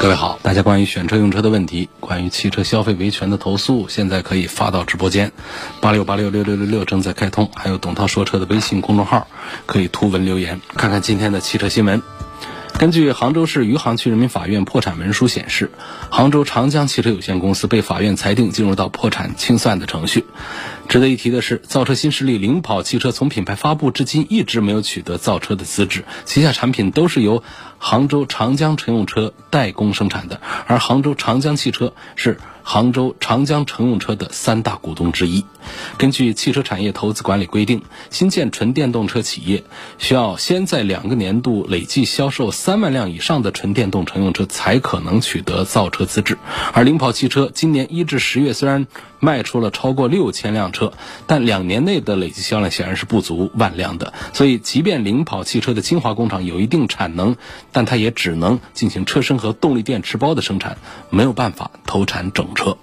各位好，大家关于选车用车的问题，关于汽车消费维权的投诉，现在可以发到直播间，八六八六六六六六正在开通，还有董涛说车的微信公众号，可以图文留言。看看今天的汽车新闻。根据杭州市余杭区人民法院破产文书显示，杭州长江汽车有限公司被法院裁定进入到破产清算的程序。值得一提的是，造车新势力领跑汽车从品牌发布至今一直没有取得造车的资质，旗下产品都是由杭州长江乘用车代工生产的，而杭州长江汽车是。杭州长江乘用车的三大股东之一。根据汽车产业投资管理规定，新建纯电动车企业需要先在两个年度累计销售三万辆以上的纯电动乘用车，才可能取得造车资质。而领跑汽车今年一至十月虽然卖出了超过六千辆，车但两年内的累计销量显然是不足万辆的。所以，即便领跑汽车的金华工厂有一定产能，但它也只能进行车身和动力电池包的生产，没有办法投产整。车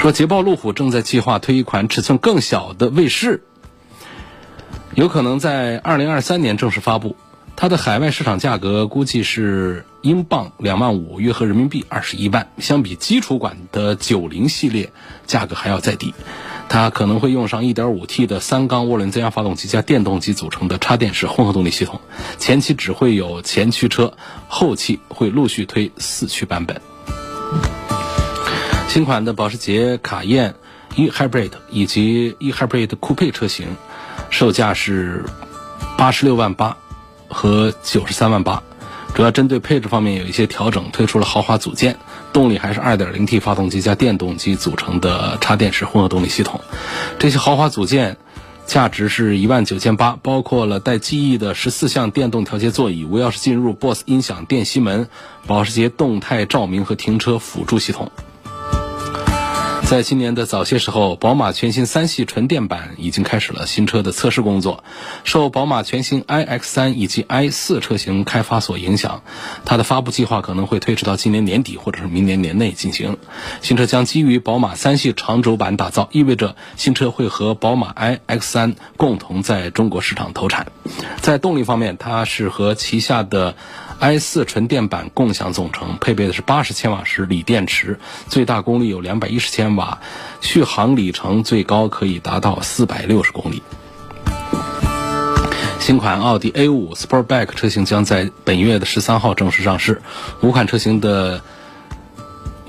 说，捷豹路虎正在计划推一款尺寸更小的卫士，有可能在二零二三年正式发布。它的海外市场价格估计是英镑两万五，约合人民币二十一万。相比基础款的九零系列，价格还要再低。它可能会用上一点五 T 的三缸涡轮增压发动机加电动机组成的插电式混合动力系统。前期只会有前驱车，后期会陆续推四驱版本。新款的保时捷卡宴 e-hybrid 以及 e-hybrid 酷配车型，售价是八十六万八和九十三万八，主要针对配置方面有一些调整，推出了豪华组件，动力还是 2.0T 发动机加电动机组成的插电式混合动力系统。这些豪华组件价值是一万九千八，包括了带记忆的十四项电动调节座椅、无钥匙进入、BOSS 音响、电吸门、保时捷动态照明和停车辅助系统。在今年的早些时候，宝马全新三系纯电版已经开始了新车的测试工作。受宝马全新 iX3 以及 i4 车型开发所影响，它的发布计划可能会推迟到今年年底或者是明年年内进行。新车将基于宝马三系长轴版打造，意味着新车会和宝马 iX3 共同在中国市场投产。在动力方面，它是和旗下的。I 四纯电版共享总成，配备的是八十千瓦时锂电池，最大功率有两百一十千瓦，续航里程最高可以达到四百六十公里。新款奥迪 A 五 Sportback 车型将在本月的十三号正式上市，五款车型的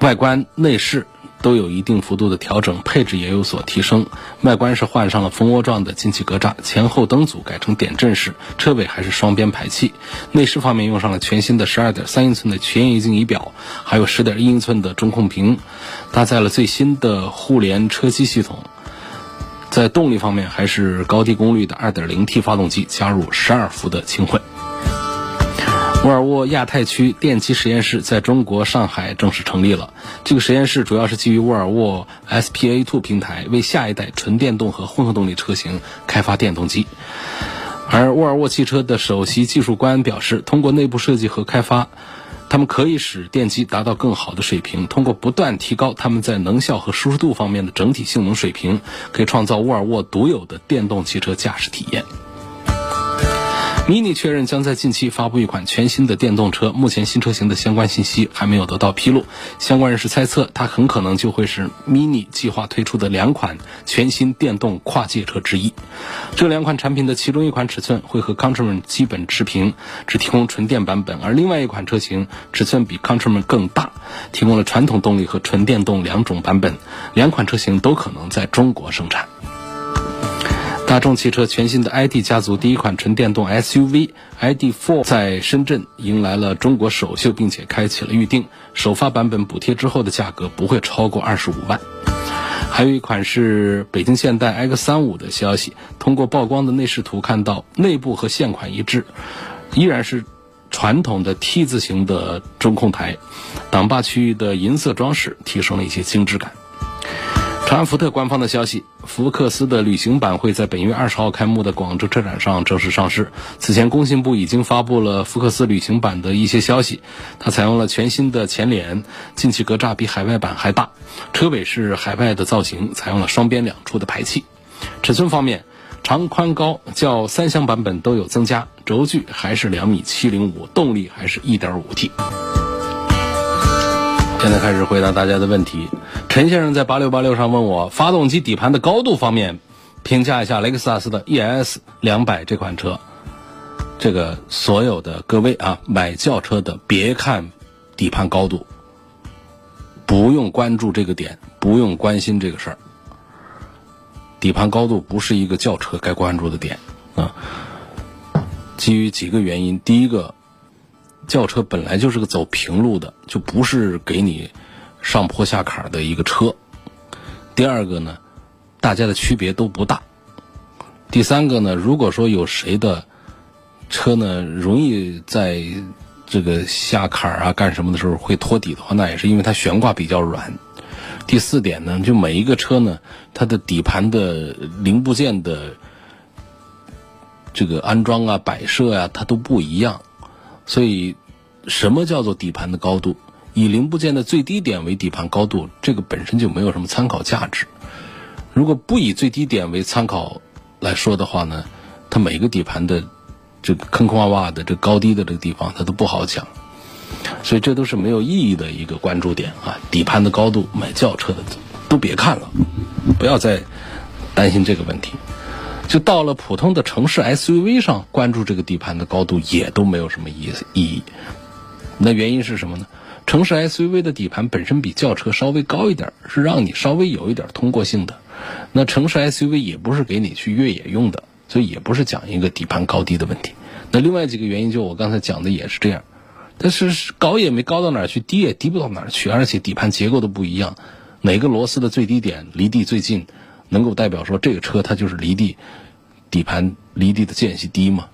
外观内饰。都有一定幅度的调整，配置也有所提升。外观是换上了蜂窝状的进气格栅，前后灯组改成点阵式，车尾还是双边排气。内饰方面用上了全新的十二点三英寸的全液晶仪表，还有十点一英寸的中控屏，搭载了最新的互联车机系统。在动力方面，还是高低功率的二点零 T 发动机，加入十二伏的轻混。沃尔沃亚太区电机实验室在中国上海正式成立了。这个实验室主要是基于沃尔沃 SPA2 平台，为下一代纯电动和混合动力车型开发电动机。而沃尔沃汽车的首席技术官表示，通过内部设计和开发，他们可以使电机达到更好的水平。通过不断提高他们在能效和舒适度方面的整体性能水平，可以创造沃尔沃独有的电动汽车驾驶体验。Mini 确认将在近期发布一款全新的电动车，目前新车型的相关信息还没有得到披露。相关人士猜测，它很可能就会是 Mini 计划推出的两款全新电动跨界车之一。这两款产品的其中一款尺寸会和 Countryman 基本持平，只提供纯电版本；而另外一款车型尺寸比 Countryman 更大，提供了传统动力和纯电动两种版本。两款车型都可能在中国生产。大众汽车全新的 ID 家族第一款纯电动 SUV ID.4 在深圳迎来了中国首秀，并且开启了预定。首发版本补贴之后的价格不会超过二十五万。还有一款是北京现代 X35 的消息，通过曝光的内饰图看到，内部和现款一致，依然是传统的 T 字形的中控台，挡把区域的银色装饰提升了一些精致感。长安福特官方的消息，福克斯的旅行版会在本月二十号开幕的广州车展上正式上市。此前，工信部已经发布了福克斯旅行版的一些消息，它采用了全新的前脸，进气格栅比海外版还大，车尾是海外的造型，采用了双边两出的排气。尺寸方面，长宽高较三厢版本都有增加，轴距还是两米七零五，动力还是一点五 T。现在开始回答大家的问题。陈先生在八六八六上问我，发动机底盘的高度方面，评价一下雷克萨斯的 ES 两百这款车。这个所有的各位啊，买轿车的别看底盘高度，不用关注这个点，不用关心这个事儿。底盘高度不是一个轿车该关注的点啊。基于几个原因，第一个。轿车本来就是个走平路的，就不是给你上坡下坎的一个车。第二个呢，大家的区别都不大。第三个呢，如果说有谁的车呢容易在这个下坎啊干什么的时候会托底的话，那也是因为它悬挂比较软。第四点呢，就每一个车呢，它的底盘的零部件的这个安装啊、摆设呀，它都不一样。所以，什么叫做底盘的高度？以零部件的最低点为底盘高度，这个本身就没有什么参考价值。如果不以最低点为参考来说的话呢，它每个底盘的这个坑坑洼洼的这高低的这个地方，它都不好讲。所以这都是没有意义的一个关注点啊！底盘的高度，买轿车的都别看了，不要再担心这个问题。就到了普通的城市 SUV 上，关注这个底盘的高度也都没有什么意思意义。那原因是什么呢？城市 SUV 的底盘本身比轿车稍微高一点，是让你稍微有一点通过性的。那城市 SUV 也不是给你去越野用的，所以也不是讲一个底盘高低的问题。那另外几个原因，就我刚才讲的也是这样。但是高也没高到哪儿去，低也低不到哪儿去，而且底盘结构都不一样，哪个螺丝的最低点离地最近？能够代表说这个车它就是离地底盘离地的间隙低吗？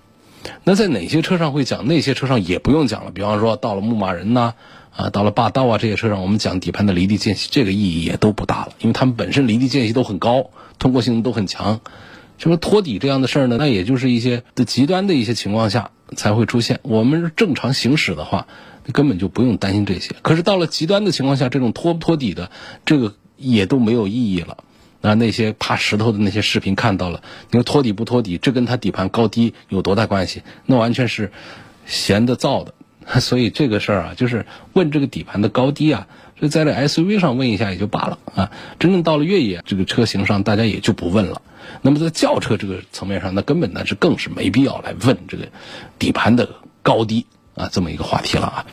那在哪些车上会讲？那些车上也不用讲了。比方说到了牧马人呐，啊，到了霸道啊这些车上，我们讲底盘的离地间隙，这个意义也都不大了，因为他们本身离地间隙都很高，通过性都很强。什么托底这样的事儿呢？那也就是一些的极端的一些情况下才会出现。我们正常行驶的话，根本就不用担心这些。可是到了极端的情况下，这种托不托底的，这个也都没有意义了。那那些爬石头的那些视频看到了，你说托底不托底，这跟它底盘高低有多大关系？那完全是闲的造的。所以这个事儿啊，就是问这个底盘的高低啊，就在这 SUV 上问一下也就罢了啊。真正到了越野这个车型上，大家也就不问了。那么在轿车这个层面上，那根本那是更是没必要来问这个底盘的高低啊这么一个话题了啊。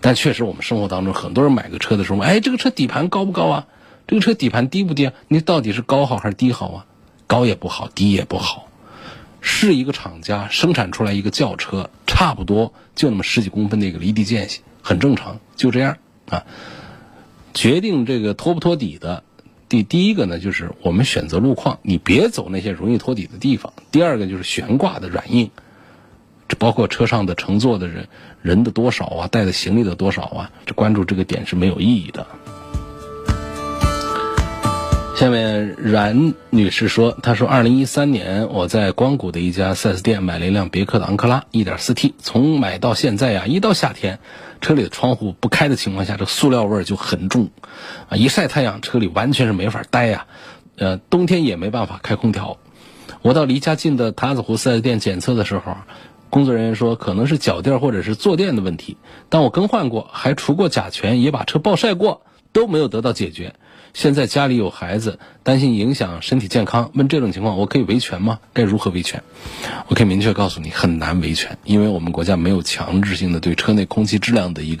但确实我们生活当中很多人买个车的时候，哎，这个车底盘高不高啊？这个车底盘低不低啊？你到底是高好还是低好啊？高也不好，低也不好。是一个厂家生产出来一个轿车，差不多就那么十几公分的一个离地间隙，很正常，就这样啊。决定这个拖不拖底的，第第一个呢，就是我们选择路况，你别走那些容易拖底的地方。第二个就是悬挂的软硬，这包括车上的乘坐的人人的多少啊，带的行李的多少啊，这关注这个点是没有意义的。下面冉女士说：“她说，二零一三年我在光谷的一家 4S 店买了一辆别克的昂克拉 1.4T，从买到现在呀，一到夏天，车里的窗户不开的情况下，这塑料味就很重，啊，一晒太阳，车里完全是没法待呀，呃，冬天也没办法开空调。我到离家近的塔子湖 4S 店检测的时候，工作人员说可能是脚垫或者是坐垫的问题，但我更换过，还除过甲醛，也把车暴晒过，都没有得到解决。”现在家里有孩子，担心影响身体健康。问这种情况，我可以维权吗？该如何维权？我可以明确告诉你，很难维权，因为我们国家没有强制性的对车内空气质量的一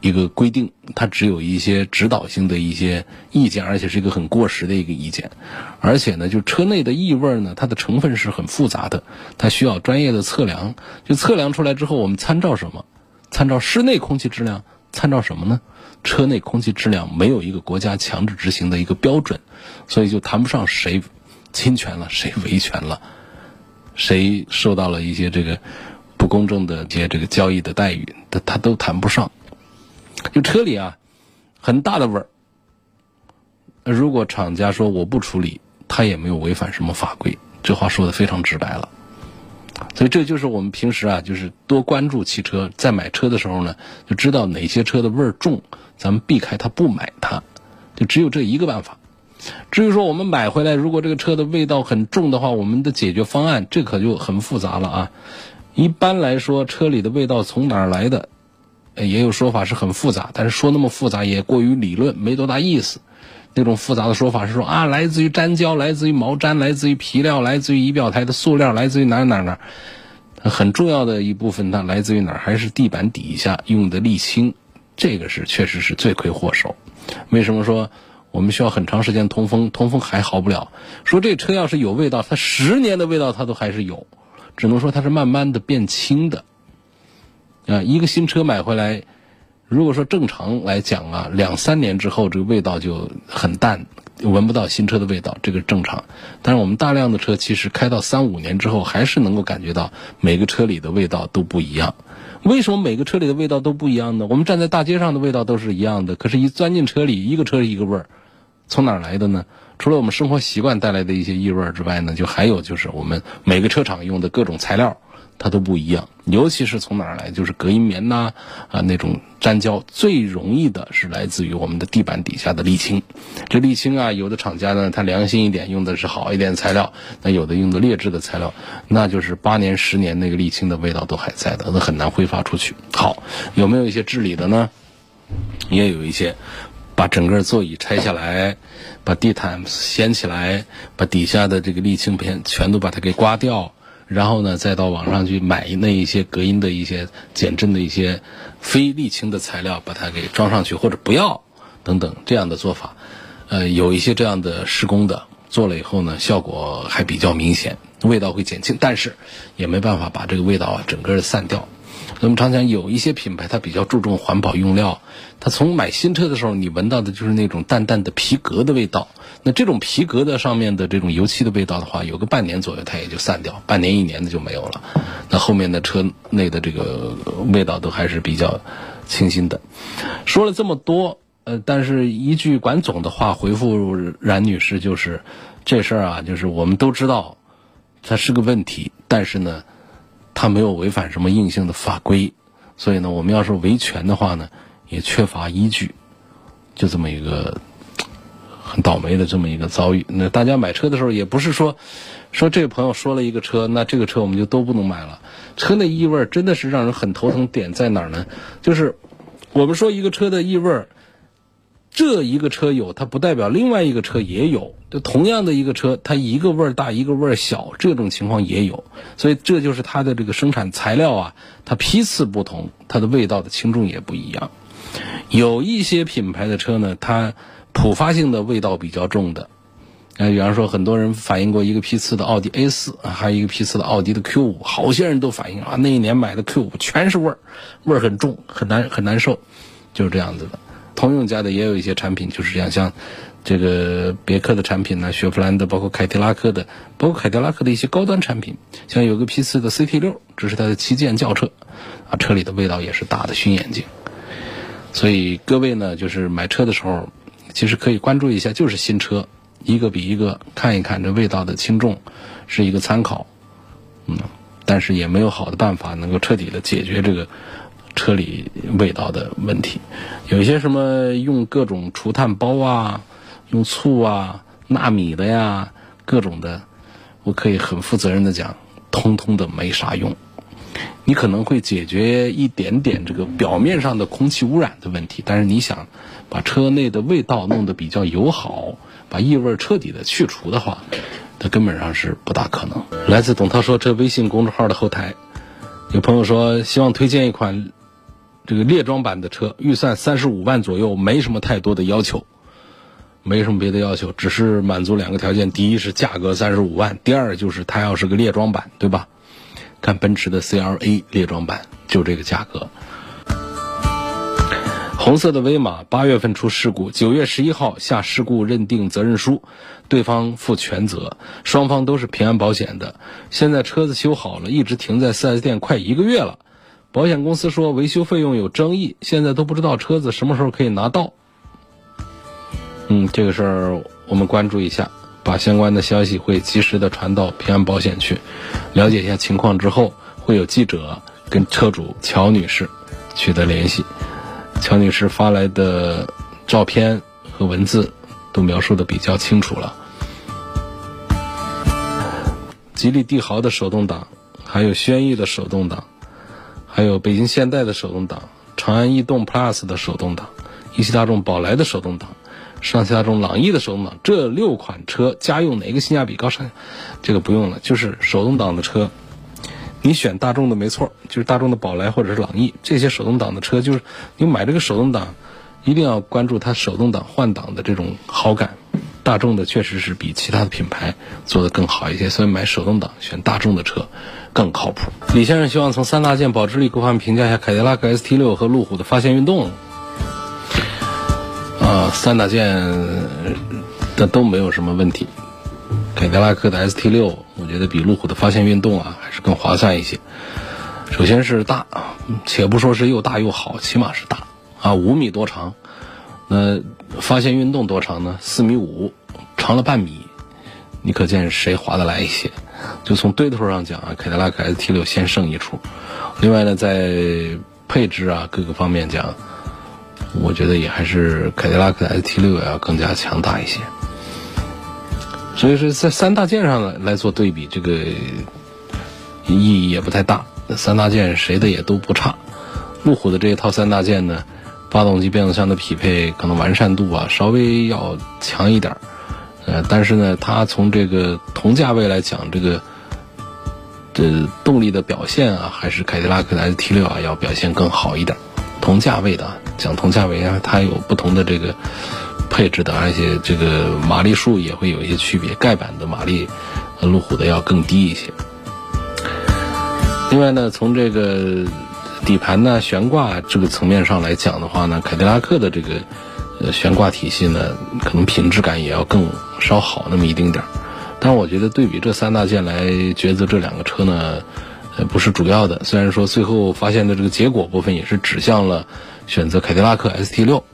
一个规定，它只有一些指导性的一些意见，而且是一个很过时的一个意见。而且呢，就车内的异味呢，它的成分是很复杂的，它需要专业的测量。就测量出来之后，我们参照什么？参照室内空气质量？参照什么呢？车内空气质量没有一个国家强制执行的一个标准，所以就谈不上谁侵权了，谁维权了，谁受到了一些这个不公正的一些这个交易的待遇，他他都谈不上。就车里啊，很大的味儿。如果厂家说我不处理，他也没有违反什么法规，这话说的非常直白了。所以这就是我们平时啊，就是多关注汽车，在买车的时候呢，就知道哪些车的味儿重，咱们避开它不买它，就只有这一个办法。至于说我们买回来，如果这个车的味道很重的话，我们的解决方案这可就很复杂了啊。一般来说，车里的味道从哪儿来的，也有说法是很复杂，但是说那么复杂也过于理论，没多大意思。那种复杂的说法是说啊，来自于粘胶，来自于毛毡，来自于皮料，来自于仪表台的塑料，来自于哪哪哪。很重要的一部分它来自于哪儿？还是地板底下用的沥青，这个是确实是罪魁祸首。为什么说？我们需要很长时间通风，通风还好不了。说这车要是有味道，它十年的味道它都还是有，只能说它是慢慢的变轻的。啊，一个新车买回来，如果说正常来讲啊，两三年之后这个味道就很淡，闻不到新车的味道，这个正常。但是我们大量的车其实开到三五年之后，还是能够感觉到每个车里的味道都不一样。为什么每个车里的味道都不一样呢？我们站在大街上的味道都是一样的，可是一钻进车里，一个车一个味儿。从哪儿来的呢？除了我们生活习惯带来的一些异味之外呢，就还有就是我们每个车厂用的各种材料，它都不一样。尤其是从哪儿来，就是隔音棉呐啊那种粘胶，最容易的是来自于我们的地板底下的沥青。这沥青啊，有的厂家呢，它良心一点，用的是好一点材料；那有的用的劣质的材料，那就是八年、十年那个沥青的味道都还在的，那很难挥发出去。好，有没有一些治理的呢？也有一些。把整个座椅拆下来，把地毯掀起来，把底下的这个沥青片全都把它给刮掉，然后呢，再到网上去买那一些隔音的一些减震的一些非沥青的材料，把它给装上去，或者不要等等这样的做法。呃，有一些这样的施工的做了以后呢，效果还比较明显，味道会减轻，但是也没办法把这个味道啊整个散掉。我们常讲有一些品牌，它比较注重环保用料，它从买新车的时候，你闻到的就是那种淡淡的皮革的味道。那这种皮革的上面的这种油漆的味道的话，有个半年左右它也就散掉，半年一年的就没有了。那后面的车内的这个味道都还是比较清新的。说了这么多，呃，但是一句管总的话回复冉女士就是，这事儿啊，就是我们都知道，它是个问题，但是呢。它没有违反什么硬性的法规，所以呢，我们要是维权的话呢，也缺乏依据，就这么一个很倒霉的这么一个遭遇。那大家买车的时候，也不是说说这位朋友说了一个车，那这个车我们就都不能买了。车内异味真的是让人很头疼，点在哪儿呢？就是我们说一个车的异味。这一个车有，它不代表另外一个车也有。就同样的一个车，它一个味儿大，一个味儿小，这种情况也有。所以这就是它的这个生产材料啊，它批次不同，它的味道的轻重也不一样。有一些品牌的车呢，它普发性的味道比较重的。呃，比方说，很多人反映过一个批次的奥迪 A 四，还有一个批次的奥迪的 Q 五，好些人都反映啊，那一年买的 Q 五全是味儿，味儿很重，很难很难受，就是这样子的。通用家的也有一些产品就是这样，像这个别克的产品呢，雪佛兰的，包括凯迪拉克的，包括凯迪拉克的一些高端产品，像有个 P 四的 CT 六，这是它的旗舰轿车，啊，车里的味道也是大的熏眼睛。所以各位呢，就是买车的时候，其实可以关注一下，就是新车，一个比一个看一看这味道的轻重，是一个参考，嗯，但是也没有好的办法能够彻底的解决这个。车里味道的问题，有一些什么用各种除碳包啊，用醋啊、纳米的呀，各种的，我可以很负责任的讲，通通的没啥用。你可能会解决一点点这个表面上的空气污染的问题，但是你想把车内的味道弄得比较友好，把异味彻底的去除的话，它根本上是不大可能。来自董涛说车微信公众号的后台，有朋友说希望推荐一款。这个列装版的车，预算三十五万左右，没什么太多的要求，没什么别的要求，只是满足两个条件：第一是价格三十五万，第二就是它要是个列装版，对吧？看奔驰的 CLA 列装版就这个价格。红色的威马八月份出事故，九月十一号下事故认定责任书，对方负全责，双方都是平安保险的。现在车子修好了，一直停在 4S 店快一个月了，保险公司说维修费用有争议，现在都不知道车子什么时候可以拿到。嗯，这个事儿我们关注一下，把相关的消息会及时的传到平安保险去，了解一下情况之后，会有记者跟车主乔女士取得联系。乔女士发来的照片和文字都描述的比较清楚了。吉利帝豪的手动挡，还有轩逸的手动挡，还有北京现代的手动挡，长安逸动 Plus 的手动挡，一汽大众宝来的手动挡，上汽大众朗逸的手动挡，这六款车家用哪个性价比高？上这个不用了，就是手动挡的车。你选大众的没错，就是大众的宝来或者是朗逸这些手动挡的车，就是你买这个手动挡，一定要关注它手动挡换挡的这种好感。大众的确实是比其他的品牌做的更好一些，所以买手动挡选大众的车更靠谱。李先生希望从三大件保值率各方面评价一下凯迪拉克 ST 六和路虎的发现运动。啊，三大件的都没有什么问题。凯迪拉克的 ST 六，我觉得比路虎的发现运动啊还是更划算一些。首先是大，且不说是又大又好，起码是大啊，五米多长。那发现运动多长呢？四米五，长了半米。你可见谁划得来一些？就从对头上讲啊，凯迪拉克 ST 六先胜一筹。另外呢，在配置啊各个方面讲，我觉得也还是凯迪拉克 ST 六要更加强大一些。所以说，在三大件上来来做对比，这个意义也不太大。三大件谁的也都不差。路虎的这一套三大件呢，发动机、变速箱的匹配可能完善度啊稍微要强一点儿，呃，但是呢，它从这个同价位来讲，这个这动力的表现啊，还是凯迪拉克的 ST 六啊要表现更好一点。同价位的讲同价位啊，它有不同的这个。配置的，而且这个马力数也会有一些区别。盖板的马力，路虎的要更低一些。另外呢，从这个底盘呢、悬挂这个层面上来讲的话呢，凯迪拉克的这个呃悬挂体系呢，可能品质感也要更稍好那么一丁点儿。但我觉得对比这三大件来抉择这两个车呢，呃不是主要的。虽然说最后发现的这个结果部分也是指向了选择凯迪拉克 ST 六。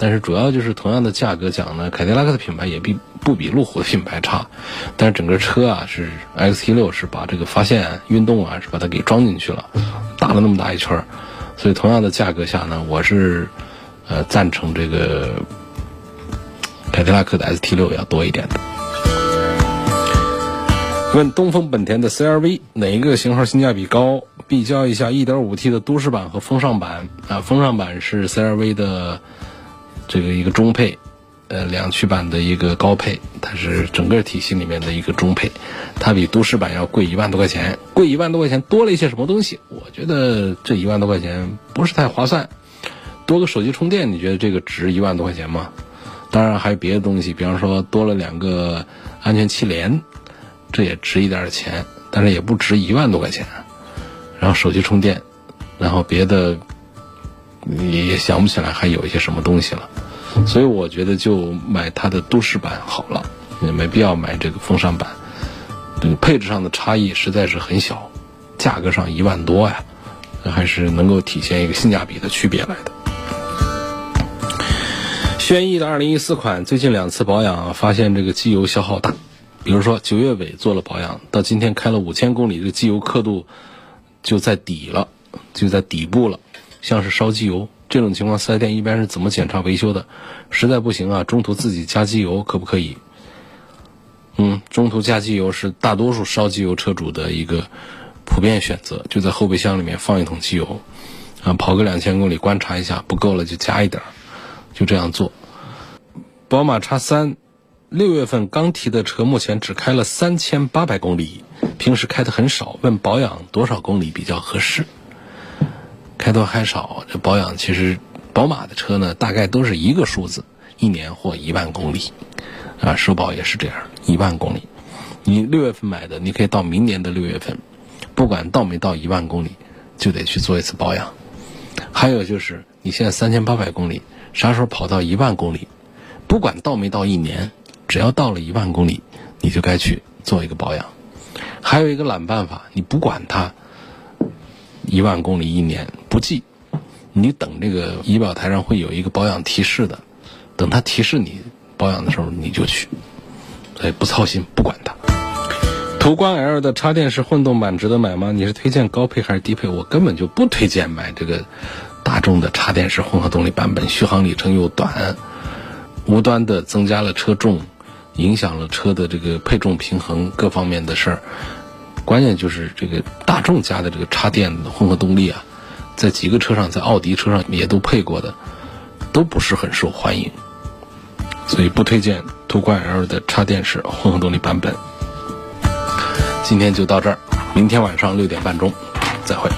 但是主要就是同样的价格讲呢，凯迪拉克的品牌也比不比路虎的品牌差，但是整个车啊是 XT 六是把这个发现运动啊是把它给装进去了，打了那么大一圈儿，所以同样的价格下呢，我是呃赞成这个凯迪拉克的 ST 六要多一点的。问东风本田的 CRV 哪一个型号性价比高？比较一下 1.5T 的都市版和风尚版啊，风尚版是 CRV 的。这个一个中配，呃，两驱版的一个高配，它是整个体系里面的一个中配，它比都市版要贵一万多块钱，贵一万多块钱多了一些什么东西？我觉得这一万多块钱不是太划算，多个手机充电，你觉得这个值一万多块钱吗？当然还有别的东西，比方说多了两个安全气帘，这也值一点钱，但是也不值一万多块钱。然后手机充电，然后别的。你也想不起来还有一些什么东西了，所以我觉得就买它的都市版好了，也没必要买这个风尚版。这个配置上的差异实在是很小，价格上一万多呀，还是能够体现一个性价比的区别来的。轩逸的二零一四款最近两次保养发现这个机油消耗大，比如说九月尾做了保养，到今天开了五千公里，这个机油刻度就在底了，就在底部了。像是烧机油这种情况，四 S 店一般是怎么检查维修的？实在不行啊，中途自己加机油可不可以？嗯，中途加机油是大多数烧机油车主的一个普遍选择，就在后备箱里面放一桶机油，啊，跑个两千公里观察一下，不够了就加一点儿，就这样做。宝马叉三六月份刚提的车，目前只开了三千八百公里，平时开的很少。问保养多少公里比较合适？开多开少，这保养其实，宝马的车呢，大概都是一个数字，一年或一万公里，啊，首保也是这样，一万公里。你六月份买的，你可以到明年的六月份，不管到没到一万公里，就得去做一次保养。还有就是，你你现在三千八百公里，啥时候跑到一万公里？不管到没到一年，只要到了一万公里，你就该去做一个保养。还有一个懒办法，你不管它一万公里一年不记，你等这个仪表台上会有一个保养提示的，等它提示你保养的时候你就去，所以不操心，不管它。途观 L 的插电式混动版值得买吗？你是推荐高配还是低配？我根本就不推荐买这个大众的插电式混合动力版本，续航里程又短。无端的增加了车重，影响了车的这个配重平衡各方面的事儿。关键就是这个大众家的这个插电混合动力啊，在几个车上，在奥迪车上也都配过的，都不是很受欢迎，所以不推荐途观 L 的插电式混合动力版本。今天就到这儿，明天晚上六点半钟，再会。